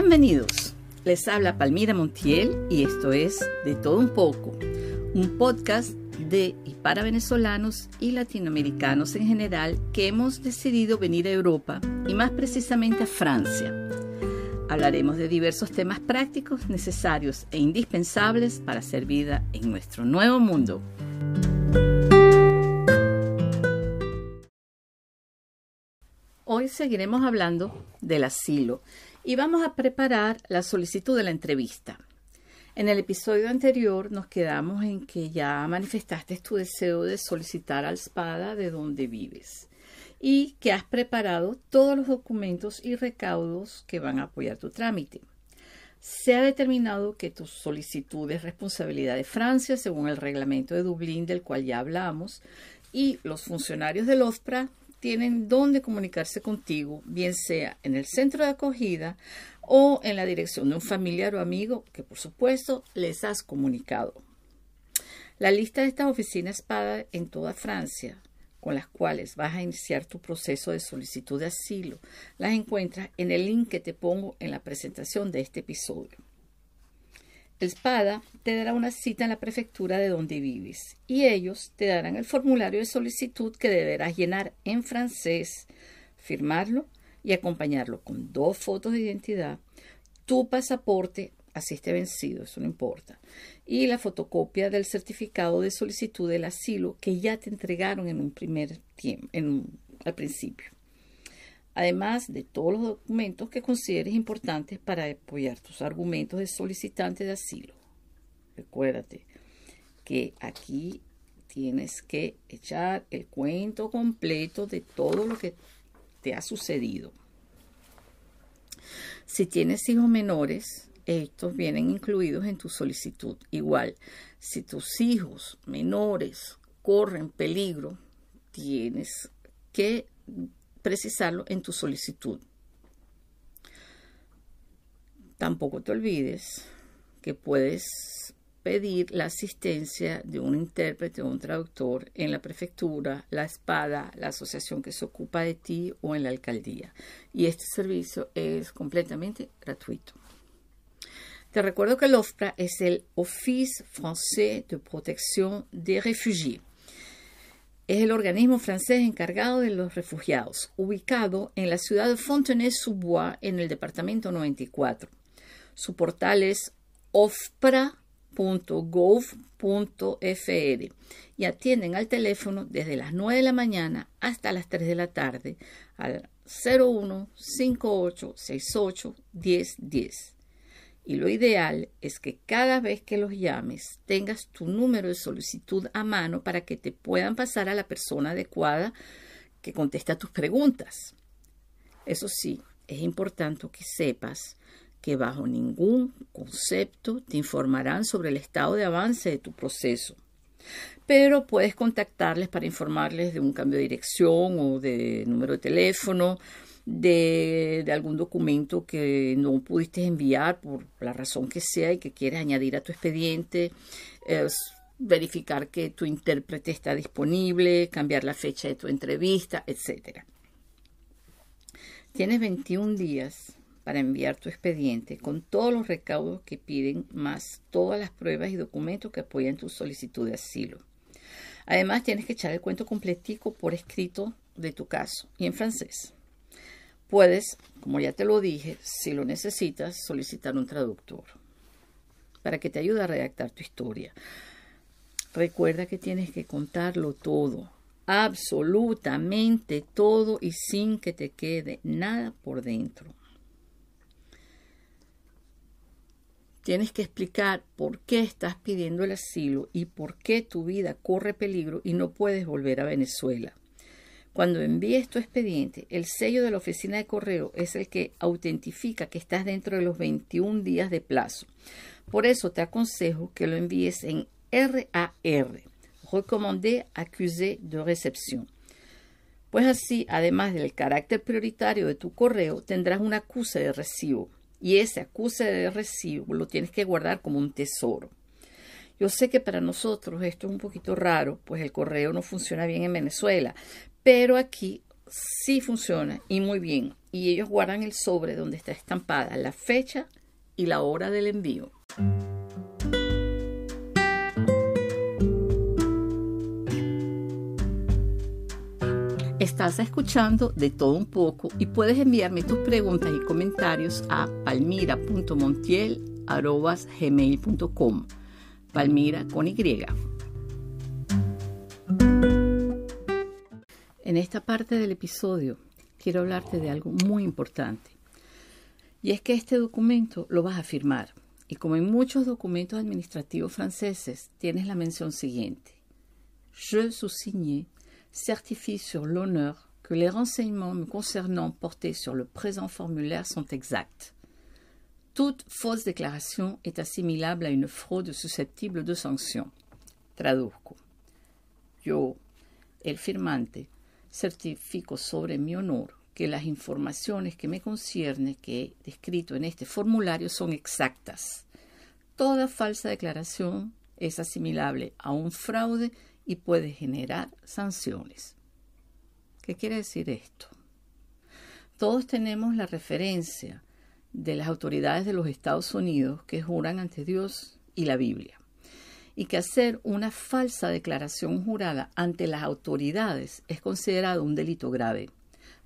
Bienvenidos. Les habla Palmira Montiel y esto es De todo un poco, un podcast de y para venezolanos y latinoamericanos en general que hemos decidido venir a Europa y más precisamente a Francia. Hablaremos de diversos temas prácticos, necesarios e indispensables para hacer vida en nuestro nuevo mundo. Hoy seguiremos hablando del asilo y vamos a preparar la solicitud de la entrevista. En el episodio anterior nos quedamos en que ya manifestaste tu deseo de solicitar al SPADA de donde vives y que has preparado todos los documentos y recaudos que van a apoyar tu trámite. Se ha determinado que tu solicitud es responsabilidad de Francia según el reglamento de Dublín del cual ya hablamos y los funcionarios del OSPRA tienen dónde comunicarse contigo, bien sea en el centro de acogida o en la dirección de un familiar o amigo que por supuesto les has comunicado. La lista de estas oficinas espada en toda Francia con las cuales vas a iniciar tu proceso de solicitud de asilo las encuentras en el link que te pongo en la presentación de este episodio. El SPADA te dará una cita en la prefectura de donde vives y ellos te darán el formulario de solicitud que deberás llenar en francés, firmarlo y acompañarlo con dos fotos de identidad, tu pasaporte, así esté vencido, eso no importa, y la fotocopia del certificado de solicitud del asilo que ya te entregaron en un primer tiempo, al principio además de todos los documentos que consideres importantes para apoyar tus argumentos de solicitante de asilo. Recuérdate que aquí tienes que echar el cuento completo de todo lo que te ha sucedido. Si tienes hijos menores, estos vienen incluidos en tu solicitud. Igual, si tus hijos menores corren peligro, tienes que precisarlo en tu solicitud. Tampoco te olvides que puedes pedir la asistencia de un intérprete o un traductor en la prefectura, la espada, la asociación que se ocupa de ti o en la alcaldía. Y este servicio es completamente gratuito. Te recuerdo que el OFPRA es el Office Français de Protección des Réfugiés es el organismo francés encargado de los refugiados, ubicado en la ciudad de Fontenay-sous-Bois, en el departamento 94. Su portal es ofpra.gov.fr y atienden al teléfono desde las 9 de la mañana hasta las 3 de la tarde al 01 58 68 10 10. Y lo ideal es que cada vez que los llames tengas tu número de solicitud a mano para que te puedan pasar a la persona adecuada que contesta tus preguntas. Eso sí, es importante que sepas que bajo ningún concepto te informarán sobre el estado de avance de tu proceso. Pero puedes contactarles para informarles de un cambio de dirección o de número de teléfono de, algún documento que no pudiste enviar por la razón que sea y que quieres añadir a tu expediente, verificar que tu intérprete está disponible, cambiar la fecha de tu entrevista, etc. Tienes 21 días para enviar tu expediente con todos los recaudos que piden, más todas las pruebas y documentos que apoyan tu solicitud de asilo. Además, tienes que echar el cuento completico por escrito de tu caso y en francés. Puedes, como ya te lo dije, si lo necesitas, solicitar un traductor para que te ayude a redactar tu historia. Recuerda que tienes que contarlo todo, absolutamente todo y sin que te quede nada por dentro. Tienes que explicar por qué estás pidiendo el asilo y por qué tu vida corre peligro y no puedes volver a Venezuela. Cuando envíes tu expediente, el sello de la oficina de correo es el que autentifica que estás dentro de los 21 días de plazo. Por eso te aconsejo que lo envíes en RAR, Recommandé Accusé de Recepción. Pues así, además del carácter prioritario de tu correo, tendrás un acuse de recibo. Y ese acuse de recibo lo tienes que guardar como un tesoro. Yo sé que para nosotros esto es un poquito raro, pues el correo no funciona bien en Venezuela, pero aquí sí funciona y muy bien. y ellos guardan el sobre donde está estampada la fecha y la hora del envío. Estás escuchando de todo un poco y puedes enviarme tus preguntas y comentarios a palmira.montiel.gmail.com Palmira con Y. En esta parte del episodio quiero hablarte de algo muy importante. Y es que este documento lo vas a firmar. Y como en muchos documentos administrativos franceses, tienes la mención siguiente. Je sous-signé certifie sur l'honneur que les renseignements me concernant portés sur le présent formulaire sont exacts. Toute fausse déclaration est assimilable à une fraude susceptible de sanction. Traduzco. Yo, el firmante, certifico sobre mi honor que las informaciones que me concierne que he descrito en este formulario son exactas. Toda falsa declaración es asimilable a un fraude y puede generar sanciones. ¿Qué quiere decir esto? Todos tenemos la referencia de las autoridades de los Estados Unidos que juran ante Dios y la Biblia, y que hacer una falsa declaración jurada ante las autoridades es considerado un delito grave.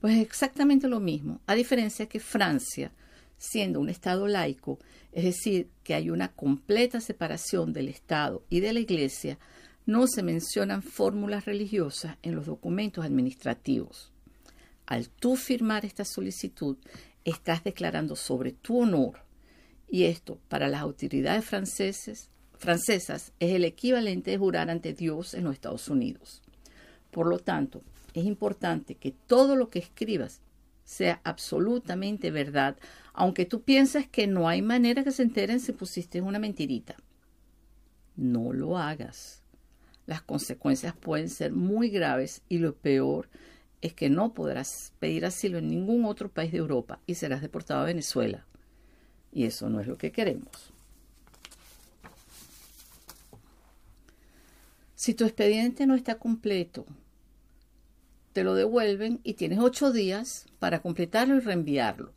Pues es exactamente lo mismo, a diferencia que Francia, siendo un Estado laico, es decir, que hay una completa separación del Estado y de la Iglesia, no se mencionan fórmulas religiosas en los documentos administrativos. Al tú firmar esta solicitud, estás declarando sobre tu honor, y esto para las autoridades franceses, francesas es el equivalente de jurar ante Dios en los Estados Unidos. Por lo tanto, es importante que todo lo que escribas sea absolutamente verdad, aunque tú pienses que no hay manera que se enteren si pusiste una mentirita. No lo hagas. Las consecuencias pueden ser muy graves y lo peor es que no podrás pedir asilo en ningún otro país de Europa y serás deportado a Venezuela. Y eso no es lo que queremos. Si tu expediente no está completo, te lo devuelven y tienes ocho días para completarlo y reenviarlo.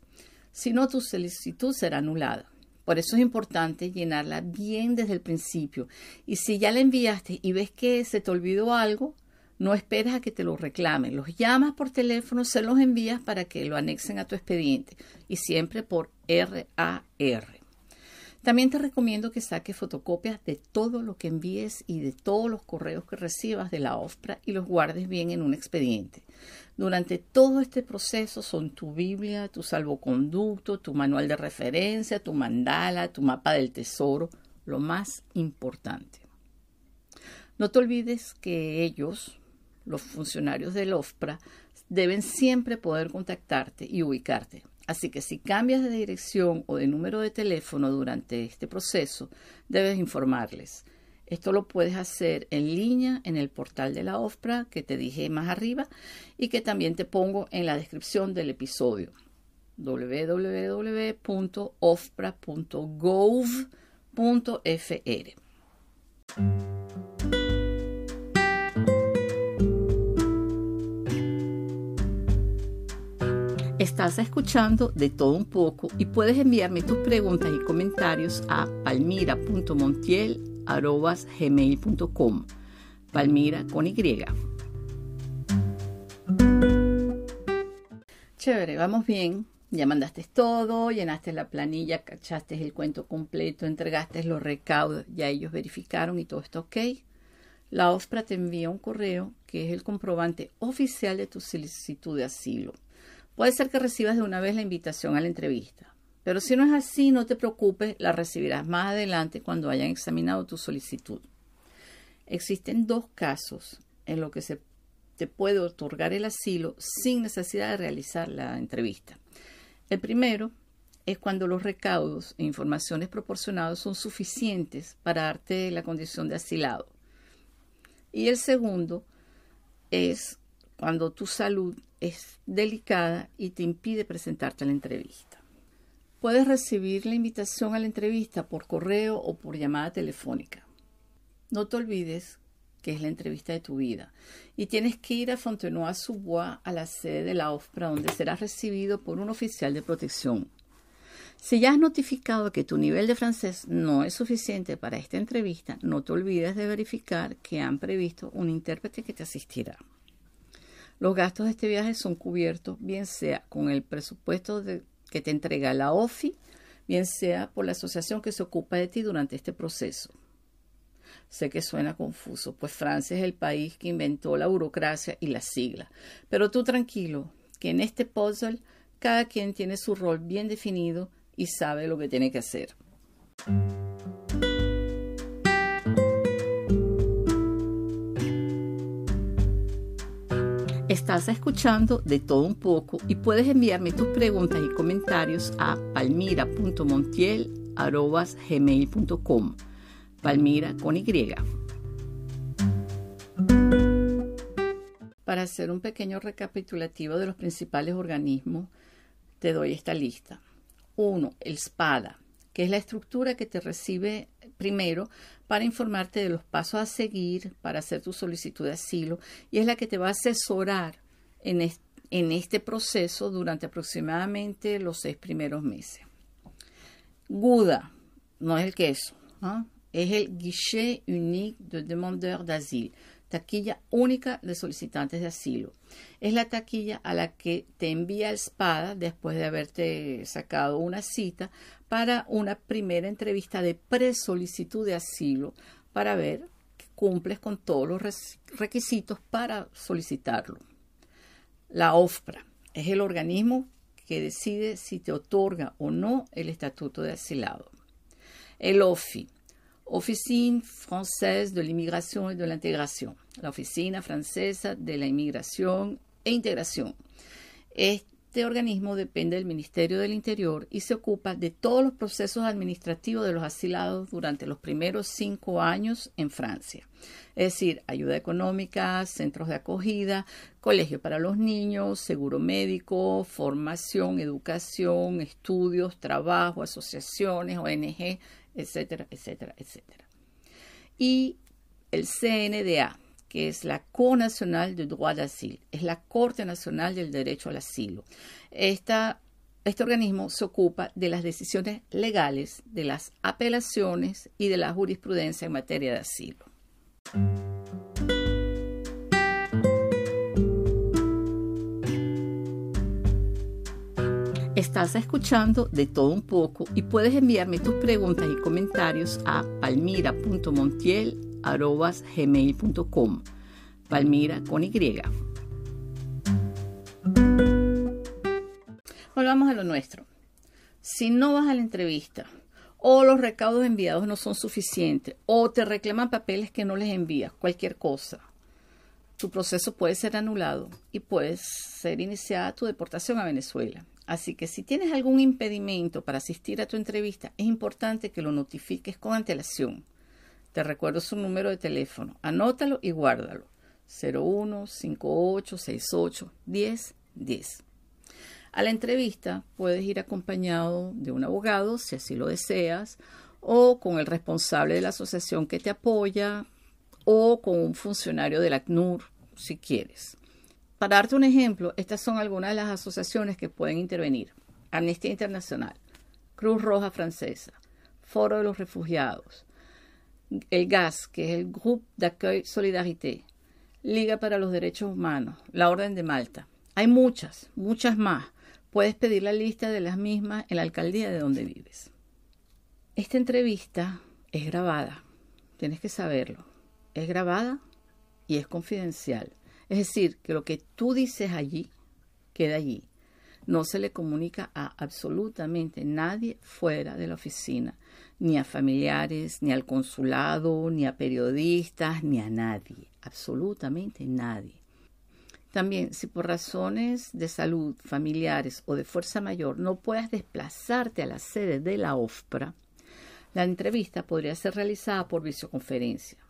Si no, tu solicitud será anulada. Por eso es importante llenarla bien desde el principio. Y si ya la enviaste y ves que se te olvidó algo, no esperes a que te lo reclamen. Los llamas por teléfono, se los envías para que lo anexen a tu expediente. Y siempre por RAR. También te recomiendo que saques fotocopias de todo lo que envíes y de todos los correos que recibas de la OFPRA y los guardes bien en un expediente. Durante todo este proceso son tu Biblia, tu salvoconducto, tu manual de referencia, tu mandala, tu mapa del tesoro, lo más importante. No te olvides que ellos, los funcionarios del OFPRA, deben siempre poder contactarte y ubicarte. Así que si cambias de dirección o de número de teléfono durante este proceso, debes informarles. Esto lo puedes hacer en línea en el portal de la OFPRA que te dije más arriba y que también te pongo en la descripción del episodio www.ofpra.gov.fr. Estás escuchando de todo un poco y puedes enviarme tus preguntas y comentarios a palmira.montiel.gmail.com Palmira con Y. Chévere, vamos bien. Ya mandaste todo, llenaste la planilla, cachaste el cuento completo, entregaste los recaudos, ya ellos verificaron y todo está ok. La OSPRA te envía un correo que es el comprobante oficial de tu solicitud de asilo. Puede ser que recibas de una vez la invitación a la entrevista, pero si no es así, no te preocupes, la recibirás más adelante cuando hayan examinado tu solicitud. Existen dos casos en los que se te puede otorgar el asilo sin necesidad de realizar la entrevista. El primero es cuando los recaudos e informaciones proporcionados son suficientes para darte la condición de asilado. Y el segundo es cuando tu salud es delicada y te impide presentarte a la entrevista. Puedes recibir la invitación a la entrevista por correo o por llamada telefónica. No te olvides que es la entrevista de tu vida. Y tienes que ir a Fontenoy-sous-Bois, a la sede de la OFPRA, donde serás recibido por un oficial de protección. Si ya has notificado que tu nivel de francés no es suficiente para esta entrevista, no te olvides de verificar que han previsto un intérprete que te asistirá. Los gastos de este viaje son cubiertos bien sea con el presupuesto que te entrega la OFI, bien sea por la asociación que se ocupa de ti durante este proceso. Sé que suena confuso, pues Francia es el país que inventó la burocracia y las siglas. Pero tú tranquilo, que en este puzzle cada quien tiene su rol bien definido y sabe lo que tiene que hacer. Estás escuchando de todo un poco y puedes enviarme tus preguntas y comentarios a palmira.montiel.gmail.com Palmira con Y. Para hacer un pequeño recapitulativo de los principales organismos, te doy esta lista. 1. El SPADA, que es la estructura que te recibe primero para informarte de los pasos a seguir para hacer tu solicitud de asilo y es la que te va a asesorar en, este proceso durante aproximadamente los seis primeros meses. GUDA, no es el queso, es el Guichet Unique de Demandeur d'Asile, taquilla única de solicitantes de asilo. Es la taquilla a la que te envía el después de haberte sacado una cita para una primera entrevista de pre-solicitud de asilo para ver que cumples con todos los requisitos para solicitarlo. La OFPRA es el organismo que decide si te otorga o no el estatuto de asilado. El OFI Officine Française de l'Immigration et de l'Intégration, la Oficina Francesa de la Inmigración e Integración. Este organismo depende del Ministerio del Interior y se ocupa de todos los procesos administrativos de los asilados durante los primeros cinco años en Francia. Es decir, ayuda económica, centros de acogida, colegio para los niños, seguro médico, formación, educación, estudios, trabajo, asociaciones, ONG, etcétera, etcétera, etcétera. Y el CNDA, que es la Cour Nacional de Droit d'Asile, es la Corte Nacional del Derecho al Asilo. Este organismo se ocupa de las decisiones legales, de las apelaciones y de la jurisprudencia en materia de asilo. Estás escuchando de todo un poco y puedes enviarme tus preguntas y comentarios a palmira.montiel.gmail.com Palmira con Y. Volvamos a lo nuestro. Si no vas a la entrevista o los recaudos enviados no son suficientes o te reclaman papeles que no les envías, cualquier cosa, tu proceso puede ser anulado y puede ser iniciada tu deportación a Venezuela. Así que si tienes algún impedimento para asistir a tu entrevista, es importante que lo notifiques con antelación. Te recuerdo su número de teléfono. Anótalo y guárdalo. 01 58 68 10 10. A la entrevista puedes ir acompañado de un abogado, si así lo deseas, o con el responsable de la asociación que te apoya, o con un funcionario del ACNUR, si quieres. Para darte un ejemplo, estas son algunas de las asociaciones que pueden intervenir. Amnistía Internacional, Cruz Roja Francesa, Foro de los Refugiados, el GAS, que es el Groupe d'Accueil Solidarité, Liga para los Derechos Humanos, la Orden de Malta. Hay muchas, muchas más. Puedes pedir la lista de las mismas en la alcaldía de donde vives. Esta entrevista es grabada, tienes que saberlo. Es grabada y es confidencial. Es decir, que lo que tú dices allí queda allí. No se le comunica a absolutamente nadie fuera de la oficina, ni a familiares, ni al consulado, ni a periodistas, ni a nadie, absolutamente nadie. También, si por razones de salud, familiares o de fuerza mayor no puedas desplazarte a la sede de la OFPRA, la entrevista podría ser realizada por videoconferencia.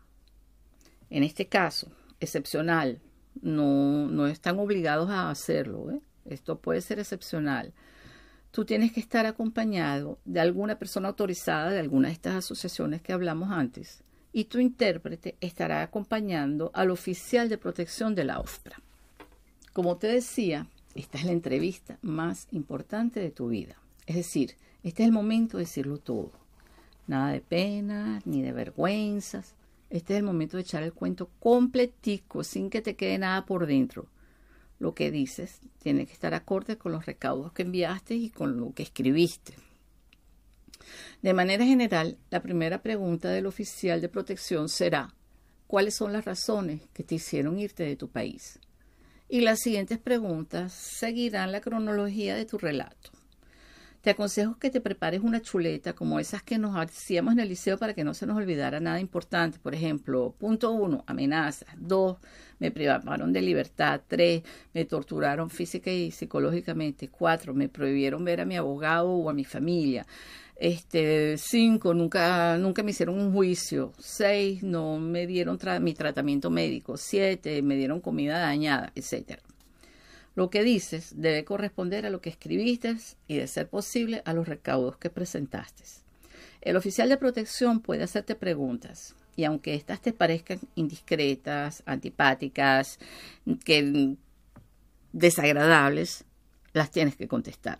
En este caso, excepcional, no, no están obligados a hacerlo. ¿eh? Esto puede ser excepcional. Tú tienes que estar acompañado de alguna persona autorizada de alguna de estas asociaciones que hablamos antes y tu intérprete estará acompañando al oficial de protección de la OFPRA. Como te decía, esta es la entrevista más importante de tu vida. Es decir, este es el momento de decirlo todo. Nada de pena ni de vergüenzas. Este es el momento de echar el cuento completico, sin que te quede nada por dentro. Lo que dices tiene que estar acorde con los recaudos que enviaste y con lo que escribiste. De manera general, la primera pregunta del oficial de protección será ¿cuáles son las razones que te hicieron irte de tu país? Y las siguientes preguntas seguirán la cronología de tu relato. Te aconsejo que te prepares una chuleta como esas que nos hacíamos en el liceo para que no se nos olvidara nada importante. Por ejemplo, punto uno, amenazas. Dos, me privaron de libertad. Tres, me torturaron física y psicológicamente. Cuatro, me prohibieron ver a mi abogado o a mi familia. Este, cinco, nunca, nunca me hicieron un juicio. Seis, no me dieron mi tratamiento médico. Siete, me dieron comida dañada, etcétera. Lo que dices debe corresponder a lo que escribiste y, de ser posible, a los recaudos que presentaste. El oficial de protección puede hacerte preguntas y aunque éstas te parezcan indiscretas, antipáticas, que desagradables, las tienes que contestar.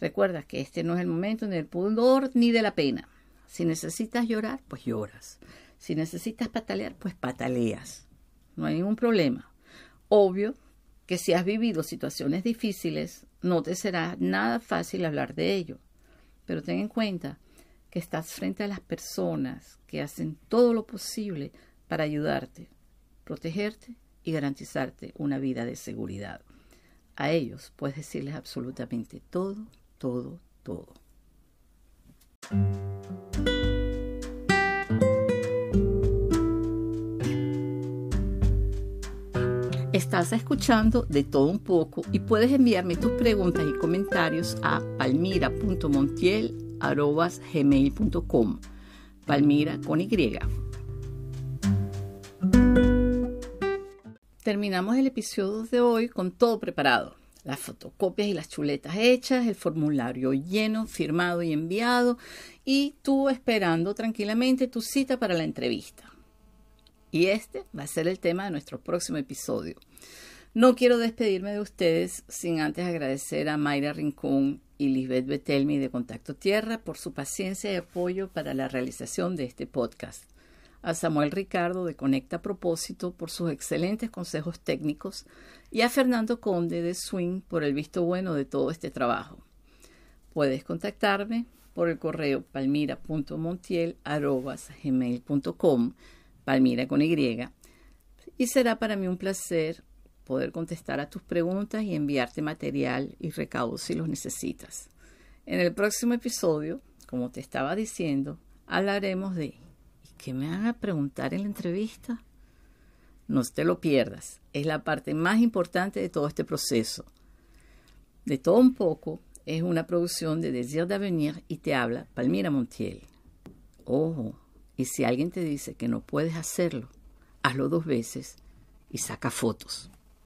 Recuerda que este no es el momento ni del pudor ni de la pena. Si necesitas llorar, pues lloras. Si necesitas patalear, pues pataleas. No hay ningún problema. Obvio que si has vivido situaciones difíciles, no te será nada fácil hablar de ello. Pero ten en cuenta que estás frente a las personas que hacen todo lo posible para ayudarte, protegerte y garantizarte una vida de seguridad. A ellos puedes decirles absolutamente todo, todo, todo. Estás escuchando de todo un poco y puedes enviarme tus preguntas y comentarios a palmira.montiel.gmail.com Palmira con Y. Terminamos el episodio de hoy con todo preparado. Las fotocopias y las chuletas hechas, el formulario lleno, firmado y enviado y tú esperando tranquilamente tu cita para la entrevista. Y este va a ser el tema de nuestro próximo episodio. No quiero despedirme de ustedes sin antes agradecer a Mayra Rincón y Lisbeth Betelmi de Contacto Tierra por su paciencia y apoyo para la realización de este podcast. A Samuel Ricardo de Conecta Propósito por sus excelentes consejos técnicos y a Fernando Conde de Swing por el visto bueno de todo este trabajo. Puedes contactarme por el correo palmira.montiel.gmail.com Palmira con Y, y será para mí un placer poder contestar a tus preguntas y enviarte material y recaudos si los necesitas. En el próximo episodio, como te estaba diciendo, hablaremos de ¿y qué me van a preguntar en la entrevista? No te lo pierdas, es la parte más importante de todo este proceso. De todo un poco es una producción de Desir d'Avenir y te habla Palmira Montiel. Ojo, y si alguien te dice que no puedes hacerlo, hazlo dos veces y saca fotos.